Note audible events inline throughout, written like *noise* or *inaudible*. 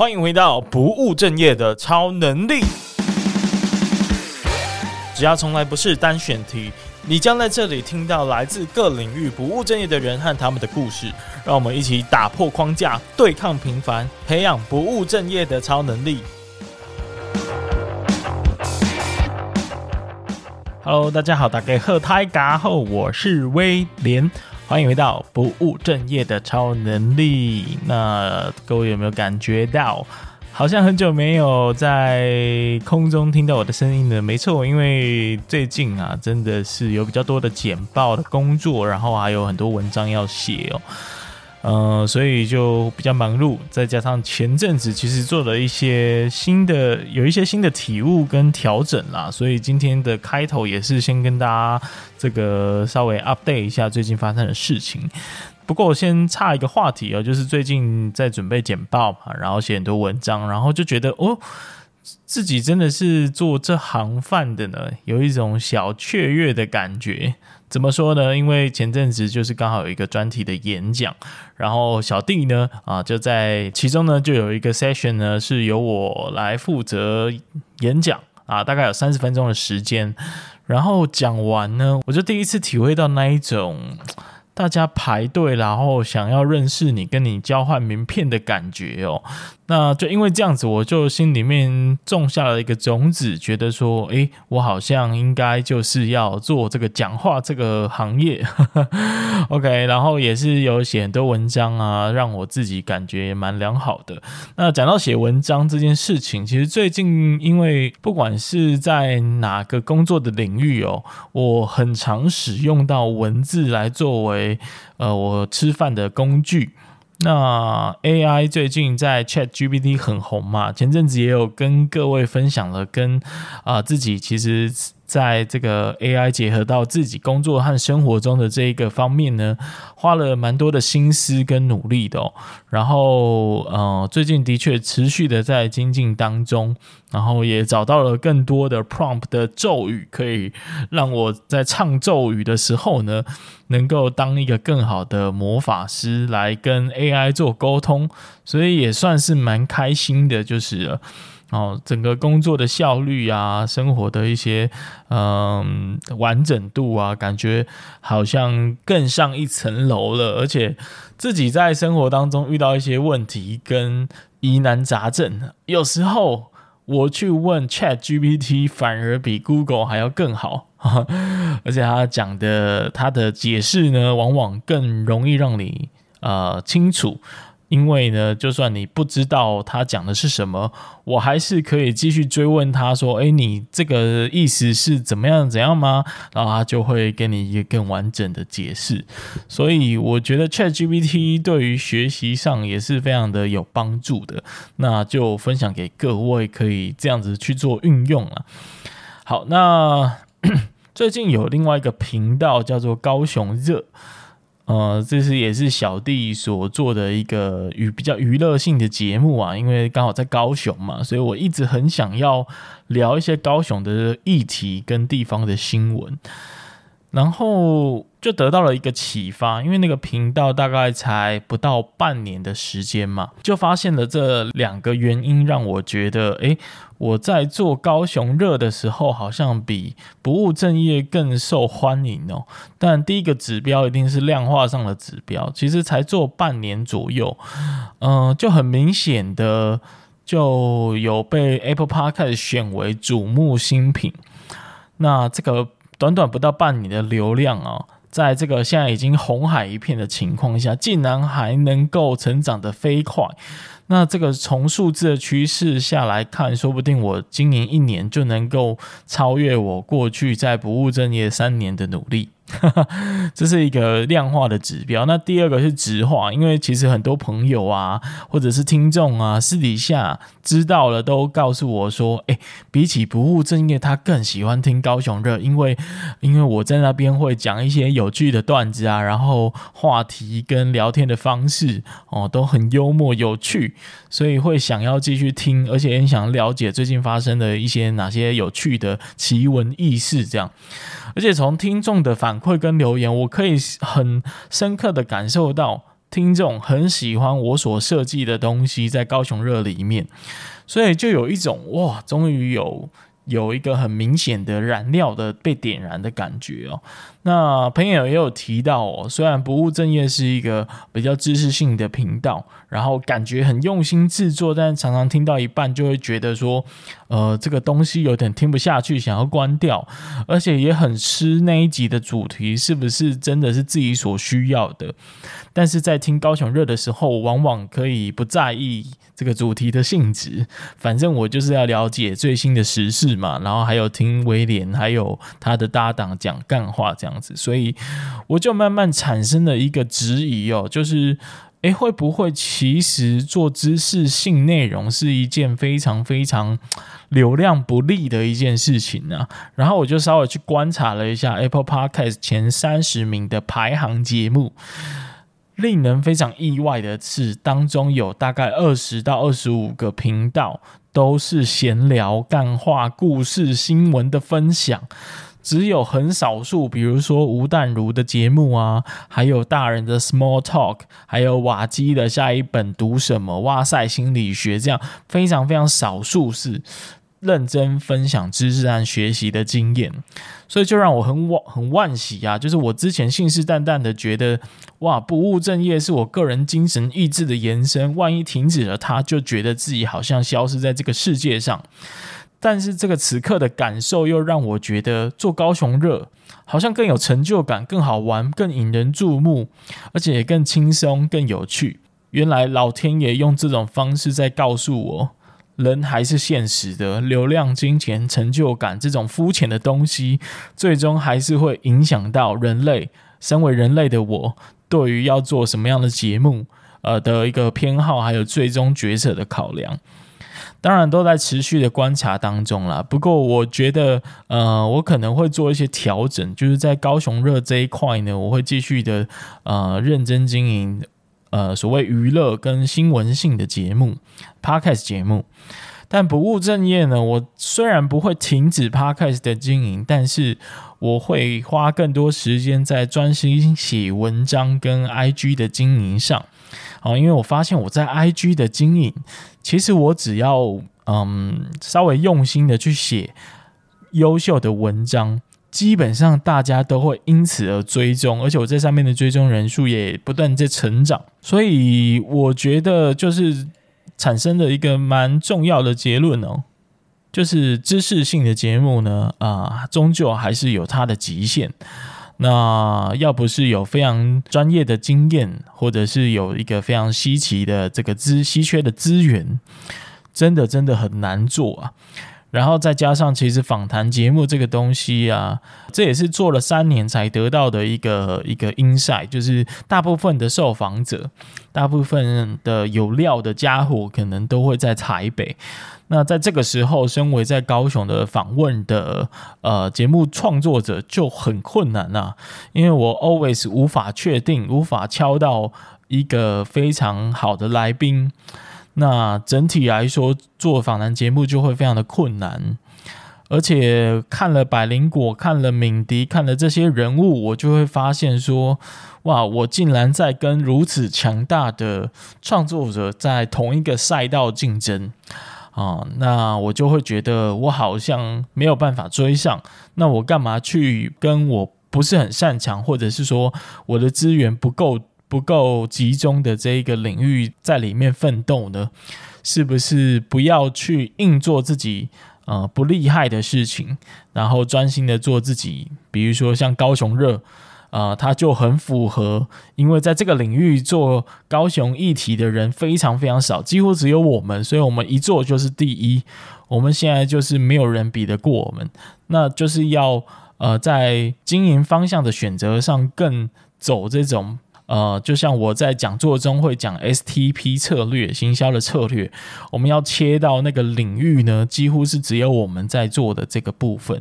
欢迎回到不务正业的超能力。只要从来不是单选题，你将在这里听到来自各领域不务正业的人和他们的故事。让我们一起打破框架，对抗平凡，培养不务正业的超能力。Hello，大家好，大家好，大家好，我是威廉。欢迎回到不务正业的超能力。那各位有没有感觉到，好像很久没有在空中听到我的声音了？没错，因为最近啊，真的是有比较多的简报的工作，然后还有很多文章要写哦。呃，所以就比较忙碌，再加上前阵子其实做了一些新的，有一些新的体悟跟调整啦，所以今天的开头也是先跟大家这个稍微 update 一下最近发生的事情。不过我先插一个话题哦，就是最近在准备简报嘛，然后写很多文章，然后就觉得哦。自己真的是做这行饭的呢，有一种小雀跃的感觉。怎么说呢？因为前阵子就是刚好有一个专题的演讲，然后小弟呢啊就在其中呢就有一个 session 呢是由我来负责演讲啊，大概有三十分钟的时间。然后讲完呢，我就第一次体会到那一种。大家排队，然后想要认识你，跟你交换名片的感觉哦。那就因为这样子，我就心里面种下了一个种子，觉得说，诶，我好像应该就是要做这个讲话这个行业。*laughs* OK，然后也是有写很多文章啊，让我自己感觉也蛮良好的。那讲到写文章这件事情，其实最近因为不管是在哪个工作的领域哦，我很常使用到文字来作为。呃，我吃饭的工具。那 AI 最近在 ChatGPT 很红嘛，前阵子也有跟各位分享了跟，啊自己其实。在这个 AI 结合到自己工作和生活中的这一个方面呢，花了蛮多的心思跟努力的。然后，呃，最近的确持续的在精进当中，然后也找到了更多的 prompt 的咒语，可以让我在唱咒语的时候呢，能够当一个更好的魔法师来跟 AI 做沟通，所以也算是蛮开心的，就是。哦，整个工作的效率啊，生活的一些嗯完整度啊，感觉好像更上一层楼了。而且自己在生活当中遇到一些问题跟疑难杂症，有时候我去问 ChatGPT，反而比 Google 还要更好。*laughs* 而且他讲的他的解释呢，往往更容易让你呃清楚。因为呢，就算你不知道他讲的是什么，我还是可以继续追问他说：“诶，你这个意思是怎么样怎样吗？”然后他就会给你一个更完整的解释。所以我觉得 ChatGPT 对于学习上也是非常的有帮助的。那就分享给各位，可以这样子去做运用了。好，那 *clears throat* 最近有另外一个频道叫做高雄热。呃，这是也是小弟所做的一个娱比较娱乐性的节目啊，因为刚好在高雄嘛，所以我一直很想要聊一些高雄的议题跟地方的新闻。然后就得到了一个启发，因为那个频道大概才不到半年的时间嘛，就发现了这两个原因，让我觉得，诶，我在做高雄热的时候，好像比不务正业更受欢迎哦。但第一个指标一定是量化上的指标，其实才做半年左右，嗯、就很明显的就有被 Apple Podcast 选为瞩目新品。那这个。短短不到半年的流量啊，在这个现在已经红海一片的情况下，竟然还能够成长的飞快。那这个从数字的趋势下来看，说不定我今年一年就能够超越我过去在不务正业三年的努力。*laughs* 这是一个量化的指标。那第二个是质化，因为其实很多朋友啊，或者是听众啊，私底下知道了都告诉我说，诶，比起不务正业，他更喜欢听高雄热，因为因为我在那边会讲一些有趣的段子啊，然后话题跟聊天的方式哦都很幽默有趣，所以会想要继续听，而且也想了解最近发生的一些哪些有趣的奇闻异事这样。而且从听众的反馈跟留言，我可以很深刻的感受到听众很喜欢我所设计的东西在高雄热里面，所以就有一种哇，终于有有一个很明显的燃料的被点燃的感觉哦。那朋友也有提到哦，虽然不务正业是一个比较知识性的频道，然后感觉很用心制作，但常常听到一半就会觉得说，呃，这个东西有点听不下去，想要关掉，而且也很吃那一集的主题是不是真的是自己所需要的。但是在听高雄热的时候，往往可以不在意这个主题的性质，反正我就是要了解最新的时事嘛，然后还有听威廉还有他的搭档讲干话这样。样子，所以我就慢慢产生了一个质疑哦，就是，诶，会不会其实做知识性内容是一件非常非常流量不利的一件事情呢？然后我就稍微去观察了一下 Apple Podcast 前三十名的排行节目，令人非常意外的是，当中有大概二十到二十五个频道都是闲聊、干话、故事、新闻的分享。只有很少数，比如说吴淡如的节目啊，还有大人的 Small Talk，还有瓦基的下一本读什么？哇塞心理学这样非常非常少数是认真分享知识和学习的经验，所以就让我很惋很惋惜啊！就是我之前信誓旦旦的觉得，哇，不务正业是我个人精神意志的延伸，万一停止了它，就觉得自己好像消失在这个世界上。但是这个此刻的感受又让我觉得做高雄热好像更有成就感、更好玩、更引人注目，而且也更轻松、更有趣。原来老天爷用这种方式在告诉我，人还是现实的，流量、金钱、成就感这种肤浅的东西，最终还是会影响到人类。身为人类的我，对于要做什么样的节目，呃的一个偏好，还有最终决策的考量。当然都在持续的观察当中啦。不过我觉得，呃，我可能会做一些调整，就是在高雄热这一块呢，我会继续的呃认真经营呃所谓娱乐跟新闻性的节目，Podcast 节目。但不务正业呢，我虽然不会停止 Podcast 的经营，但是我会花更多时间在专心写文章跟 IG 的经营上。好，因为我发现我在 IG 的经营，其实我只要嗯稍微用心的去写优秀的文章，基本上大家都会因此而追踪，而且我在上面的追踪人数也不断在成长，所以我觉得就是产生了一个蛮重要的结论哦，就是知识性的节目呢，啊，终究还是有它的极限。那要不是有非常专业的经验，或者是有一个非常稀奇的这个资稀缺的资源，真的真的很难做啊。然后再加上其实访谈节目这个东西啊，这也是做了三年才得到的一个一个 insight，就是大部分的受访者，大部分的有料的家伙，可能都会在台北。那在这个时候，身为在高雄的访问的呃节目创作者就很困难呐、啊，因为我 always 无法确定，无法敲到一个非常好的来宾。那整体来说，做访谈节目就会非常的困难。而且看了百灵果，看了敏迪，看了这些人物，我就会发现说，哇，我竟然在跟如此强大的创作者在同一个赛道竞争。啊、那我就会觉得我好像没有办法追上。那我干嘛去跟我不是很擅长，或者是说我的资源不够不够集中的这一个领域在里面奋斗呢？是不是不要去硬做自己呃不厉害的事情，然后专心的做自己？比如说像高雄热。啊、它就很符合，因为在这个领域做高雄议题的人非常非常少，几乎只有我们，所以我们一做就是第一。我们现在就是没有人比得过我们，那就是要呃，在经营方向的选择上更走这种。呃，就像我在讲座中会讲 STP 策略，行销的策略，我们要切到那个领域呢，几乎是只有我们在做的这个部分，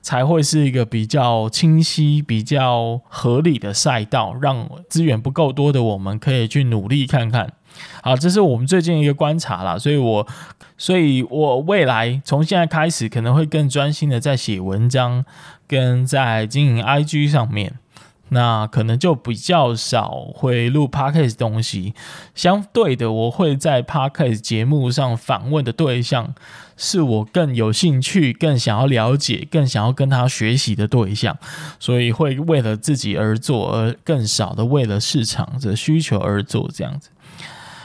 才会是一个比较清晰、比较合理的赛道，让资源不够多的我们可以去努力看看。好，这是我们最近一个观察啦，所以我，所以我未来从现在开始可能会更专心的在写文章，跟在经营 IG 上面。那可能就比较少会录 podcast 东西，相对的，我会在 podcast 节目上访问的对象，是我更有兴趣、更想要了解、更想要跟他学习的对象，所以会为了自己而做，而更少的为了市场的需求而做这样子。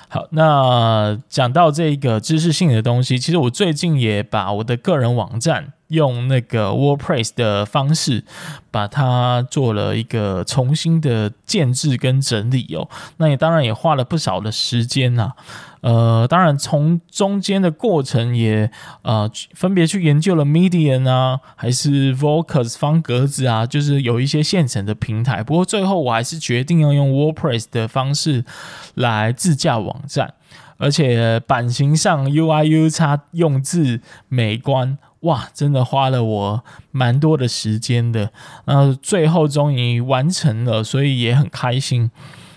好，那讲到这个知识性的东西，其实我最近也把我的个人网站。用那个 WordPress 的方式，把它做了一个重新的建制跟整理哦。那也当然也花了不少的时间呐。呃，当然从中间的过程也呃分别去研究了 Medium 啊，还是 Vocus 方格子啊，就是有一些现成的平台。不过最后我还是决定要用 WordPress 的方式来自架网站，而且版型上 UI、UX 用字美观。哇，真的花了我蛮多的时间的，那最后终于完成了，所以也很开心。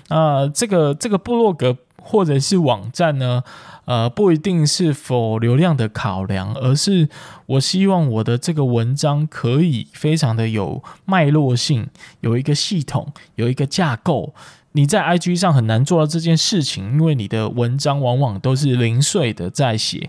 啊，这个这个部落格或者是网站呢，呃，不一定是否流量的考量，而是我希望我的这个文章可以非常的有脉络性，有一个系统，有一个架构。你在 IG 上很难做到这件事情，因为你的文章往往都是零碎的在写。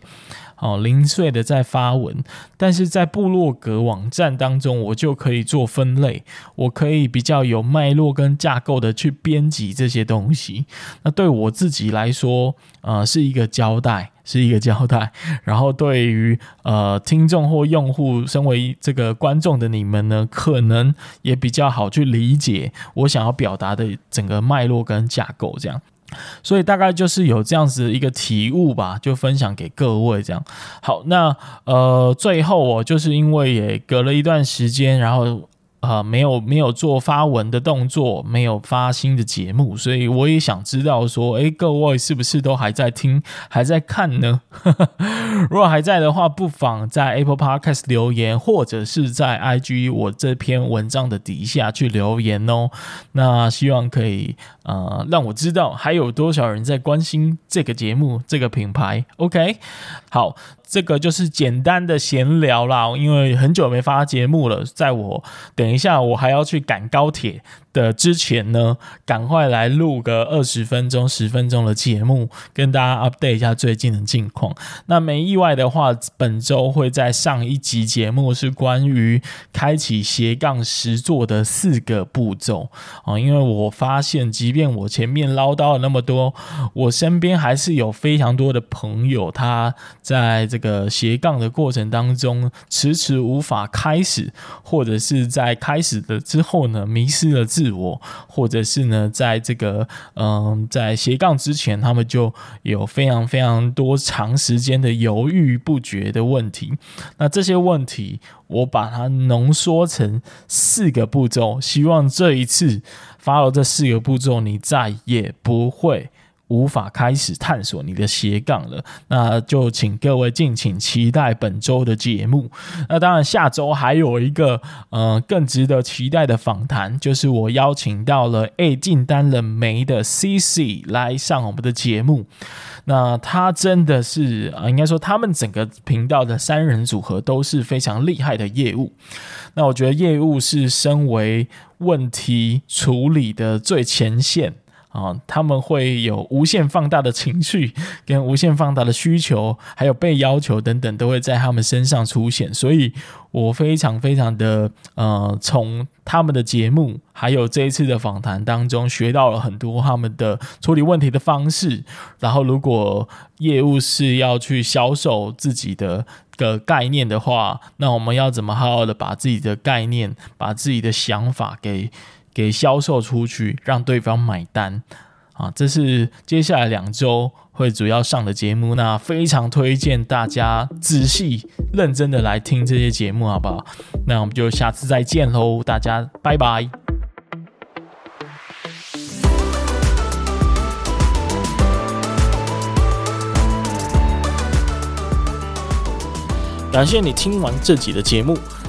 哦，零碎的在发文，但是在部落格网站当中，我就可以做分类，我可以比较有脉络跟架构的去编辑这些东西。那对我自己来说，呃，是一个交代，是一个交代。然后对于呃听众或用户，身为这个观众的你们呢，可能也比较好去理解我想要表达的整个脉络跟架构这样。所以大概就是有这样子一个体悟吧，就分享给各位这样。好，那呃，最后我就是因为也隔了一段时间，然后。啊、呃，没有没有做发文的动作，没有发新的节目，所以我也想知道说，诶，各位是不是都还在听，还在看呢？*laughs* 如果还在的话，不妨在 Apple Podcast 留言，或者是在 IG 我这篇文章的底下去留言哦。那希望可以呃让我知道还有多少人在关心这个节目，这个品牌。OK，好。这个就是简单的闲聊啦，因为很久没发节目了，在我等一下我还要去赶高铁的之前呢，赶快来录个二十分钟、十分钟的节目，跟大家 update 一下最近的近况。那没意外的话，本周会在上一集节目是关于开启斜杠实作的四个步骤啊，因为我发现，即便我前面唠叨了那么多，我身边还是有非常多的朋友，他在这个斜杠的过程当中迟迟无法开始，或者是在开始的之后呢，迷失了自。自我，或者是呢，在这个嗯，在斜杠之前，他们就有非常非常多长时间的犹豫不决的问题。那这些问题，我把它浓缩成四个步骤，希望这一次发了这四个步骤，你再也不会。无法开始探索你的斜杠了，那就请各位敬请期待本周的节目。那当然，下周还有一个呃更值得期待的访谈，就是我邀请到了 A 进单了没的 CC 来上我们的节目。那他真的是啊，应该说他们整个频道的三人组合都是非常厉害的业务。那我觉得业务是身为问题处理的最前线。啊，他们会有无限放大的情绪，*laughs* 跟无限放大的需求，还有被要求等等，都会在他们身上出现。所以我非常非常的呃，从他们的节目，还有这一次的访谈当中，学到了很多他们的处理问题的方式。然后，如果业务是要去销售自己的个概念的话，那我们要怎么好好的把自己的概念，把自己的想法给。给销售出去，让对方买单。啊，这是接下来两周会主要上的节目，那非常推荐大家仔细认真的来听这些节目，好不好？那我们就下次再见喽，大家拜拜。感谢你听完这集的节目。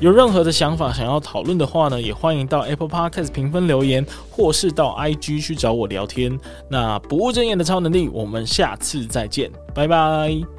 有任何的想法想要讨论的话呢，也欢迎到 Apple Podcast 评分留言，或是到 IG 去找我聊天。那不务正业的超能力，我们下次再见，拜拜。